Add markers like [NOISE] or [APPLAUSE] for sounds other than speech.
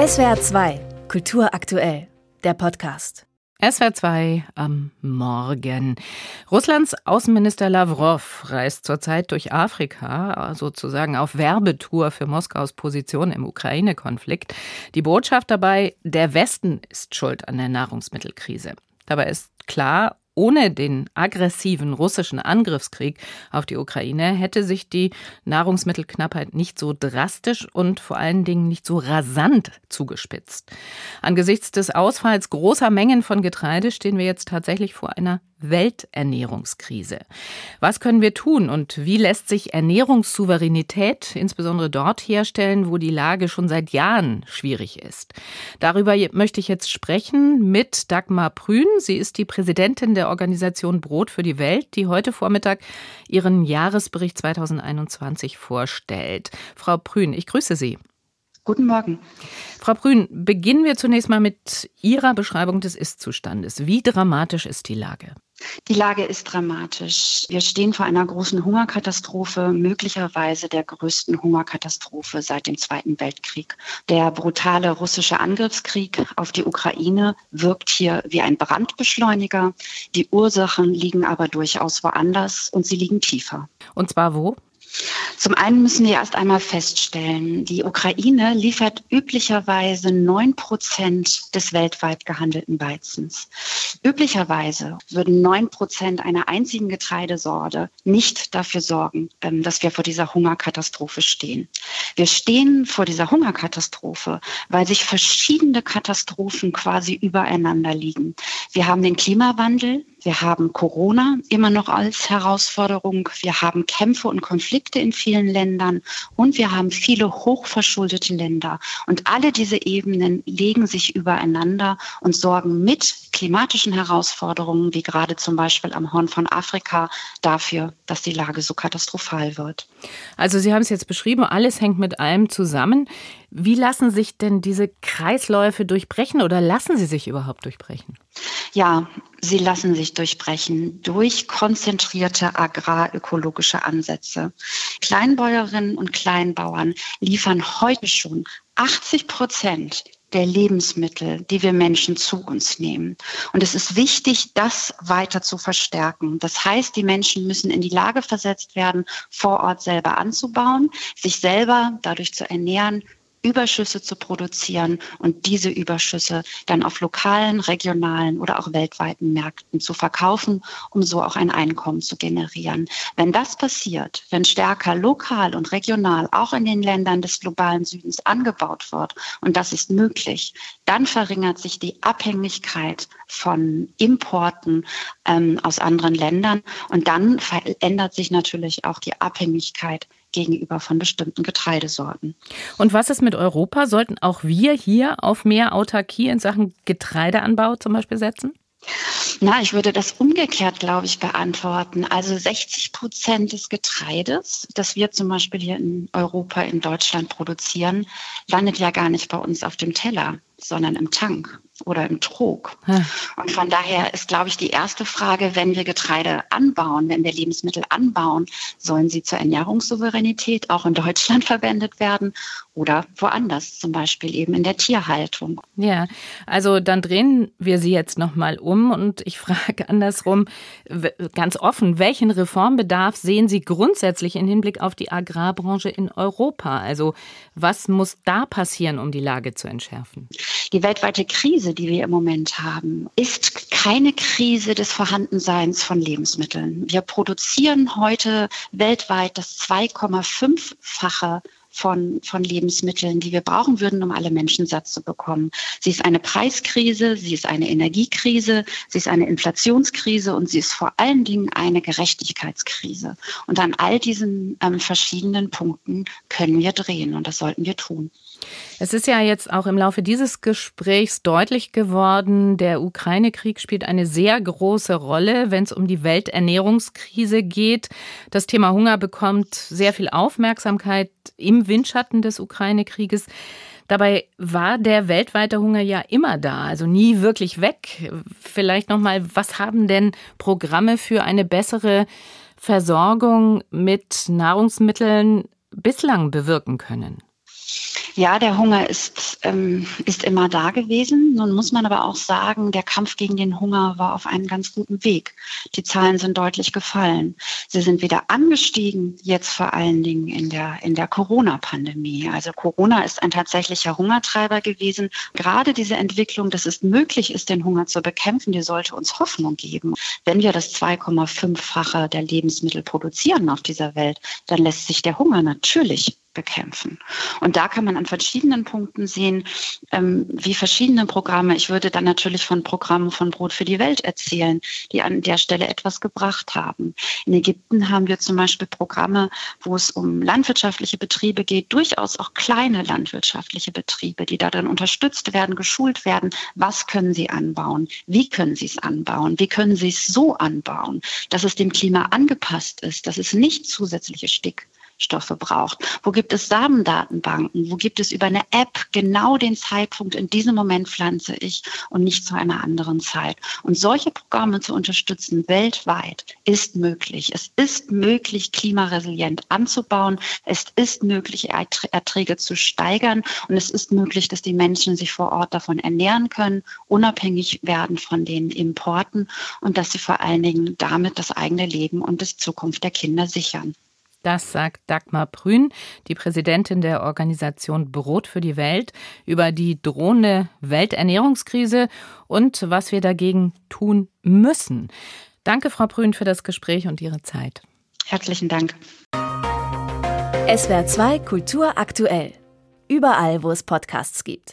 SWR 2, Kultur aktuell, der Podcast. SWR 2 am Morgen. Russlands Außenminister Lavrov reist zurzeit durch Afrika, sozusagen auf Werbetour für Moskaus Position im Ukraine-Konflikt. Die Botschaft dabei, der Westen ist schuld an der Nahrungsmittelkrise. Dabei ist klar, ohne den aggressiven russischen Angriffskrieg auf die Ukraine hätte sich die Nahrungsmittelknappheit nicht so drastisch und vor allen Dingen nicht so rasant zugespitzt. Angesichts des Ausfalls großer Mengen von Getreide stehen wir jetzt tatsächlich vor einer Welternährungskrise. Was können wir tun und wie lässt sich Ernährungssouveränität insbesondere dort herstellen, wo die Lage schon seit Jahren schwierig ist? Darüber möchte ich jetzt sprechen mit Dagmar Prün. Sie ist die Präsidentin der Organisation Brot für die Welt, die heute Vormittag ihren Jahresbericht 2021 vorstellt. Frau Prün, ich grüße Sie. Guten Morgen. Frau Brün, beginnen wir zunächst mal mit Ihrer Beschreibung des Ist-Zustandes. Wie dramatisch ist die Lage? Die Lage ist dramatisch. Wir stehen vor einer großen Hungerkatastrophe, möglicherweise der größten Hungerkatastrophe seit dem Zweiten Weltkrieg. Der brutale russische Angriffskrieg auf die Ukraine wirkt hier wie ein Brandbeschleuniger. Die Ursachen liegen aber durchaus woanders und sie liegen tiefer. Und zwar wo? Zum einen müssen wir erst einmal feststellen, die Ukraine liefert üblicherweise neun Prozent des weltweit gehandelten Weizens. Üblicherweise würden neun Prozent einer einzigen Getreidesorte nicht dafür sorgen, ähm, dass wir vor dieser Hungerkatastrophe stehen. Wir stehen vor dieser Hungerkatastrophe, weil sich verschiedene Katastrophen quasi übereinander liegen. Wir haben den Klimawandel, wir haben Corona immer noch als Herausforderung. Wir haben Kämpfe und Konflikte in vielen Ländern und wir haben viele hochverschuldete Länder. Und alle diese Ebenen legen sich übereinander und sorgen mit klimatischen Herausforderungen, wie gerade zum Beispiel am Horn von Afrika, dafür, dass die Lage so katastrophal wird. Also Sie haben es jetzt beschrieben, alles hängt mit allem zusammen. Wie lassen sich denn diese Kreisläufe durchbrechen oder lassen sie sich überhaupt durchbrechen? Ja, sie lassen sich durchbrechen durch konzentrierte agrarökologische Ansätze. Kleinbäuerinnen und Kleinbauern liefern heute schon 80 Prozent der Lebensmittel, die wir Menschen zu uns nehmen. Und es ist wichtig, das weiter zu verstärken. Das heißt, die Menschen müssen in die Lage versetzt werden, vor Ort selber anzubauen, sich selber dadurch zu ernähren, Überschüsse zu produzieren und diese Überschüsse dann auf lokalen, regionalen oder auch weltweiten Märkten zu verkaufen, um so auch ein Einkommen zu generieren. Wenn das passiert, wenn stärker lokal und regional auch in den Ländern des globalen Südens angebaut wird, und das ist möglich, dann verringert sich die Abhängigkeit von Importen ähm, aus anderen Ländern und dann verändert sich natürlich auch die Abhängigkeit gegenüber von bestimmten Getreidesorten. Und was ist mit Europa? Sollten auch wir hier auf mehr Autarkie in Sachen Getreideanbau zum Beispiel setzen? Na, ich würde das umgekehrt, glaube ich, beantworten. Also 60 Prozent des Getreides, das wir zum Beispiel hier in Europa, in Deutschland produzieren, landet ja gar nicht bei uns auf dem Teller, sondern im Tank oder im Trog. Hm. Und von daher ist, glaube ich, die erste Frage, wenn wir Getreide anbauen, wenn wir Lebensmittel anbauen, sollen sie zur Ernährungssouveränität auch in Deutschland [LAUGHS] verwendet werden oder woanders, zum Beispiel eben in der Tierhaltung. Ja, also dann drehen wir sie jetzt nochmal um und ich frage andersrum ganz offen, welchen Reformbedarf sehen Sie grundsätzlich im Hinblick auf die Agrarbranche in Europa? Also was muss da passieren, um die Lage zu entschärfen? Die weltweite Krise die wir im Moment haben, ist keine Krise des Vorhandenseins von Lebensmitteln. Wir produzieren heute weltweit das 2,5-fache von, von Lebensmitteln, die wir brauchen würden, um alle Menschen satt zu bekommen. Sie ist eine Preiskrise, sie ist eine Energiekrise, sie ist eine Inflationskrise und sie ist vor allen Dingen eine Gerechtigkeitskrise. Und an all diesen ähm, verschiedenen Punkten können wir drehen und das sollten wir tun. Es ist ja jetzt auch im Laufe dieses Gesprächs deutlich geworden, der Ukraine-Krieg spielt eine sehr große Rolle, wenn es um die Welternährungskrise geht. Das Thema Hunger bekommt sehr viel Aufmerksamkeit im Windschatten des Ukraine-Krieges. Dabei war der weltweite Hunger ja immer da, also nie wirklich weg. Vielleicht noch mal, was haben denn Programme für eine bessere Versorgung mit Nahrungsmitteln bislang bewirken können? Ja, der Hunger ist, ähm, ist immer da gewesen. Nun muss man aber auch sagen, der Kampf gegen den Hunger war auf einem ganz guten Weg. Die Zahlen sind deutlich gefallen. Sie sind wieder angestiegen, jetzt vor allen Dingen in der, in der Corona-Pandemie. Also Corona ist ein tatsächlicher Hungertreiber gewesen. Gerade diese Entwicklung, dass es möglich ist, den Hunger zu bekämpfen, die sollte uns Hoffnung geben. Wenn wir das 2,5-fache der Lebensmittel produzieren auf dieser Welt, dann lässt sich der Hunger natürlich bekämpfen. Und da kann man an verschiedenen Punkten sehen, ähm, wie verschiedene Programme, ich würde dann natürlich von Programmen von Brot für die Welt erzählen, die an der Stelle etwas gebracht haben. In Ägypten haben wir zum Beispiel Programme, wo es um landwirtschaftliche Betriebe geht, durchaus auch kleine landwirtschaftliche Betriebe, die darin unterstützt werden, geschult werden. Was können sie anbauen? Wie können sie es anbauen? Wie können sie es so anbauen, dass es dem Klima angepasst ist, dass es nicht zusätzliche Stick Stoffe braucht? Wo gibt es Samendatenbanken? Wo gibt es über eine App genau den Zeitpunkt, in diesem Moment pflanze ich und nicht zu einer anderen Zeit? Und solche Programme zu unterstützen weltweit ist möglich. Es ist möglich, klimaresilient anzubauen. Es ist möglich, Erträge zu steigern. Und es ist möglich, dass die Menschen sich vor Ort davon ernähren können, unabhängig werden von den Importen und dass sie vor allen Dingen damit das eigene Leben und die Zukunft der Kinder sichern. Das sagt Dagmar Brün, die Präsidentin der Organisation Brot für die Welt, über die drohende Welternährungskrise und was wir dagegen tun müssen. Danke, Frau Brün, für das Gespräch und Ihre Zeit. Herzlichen Dank. SWR 2 Kultur aktuell. Überall, wo es Podcasts gibt.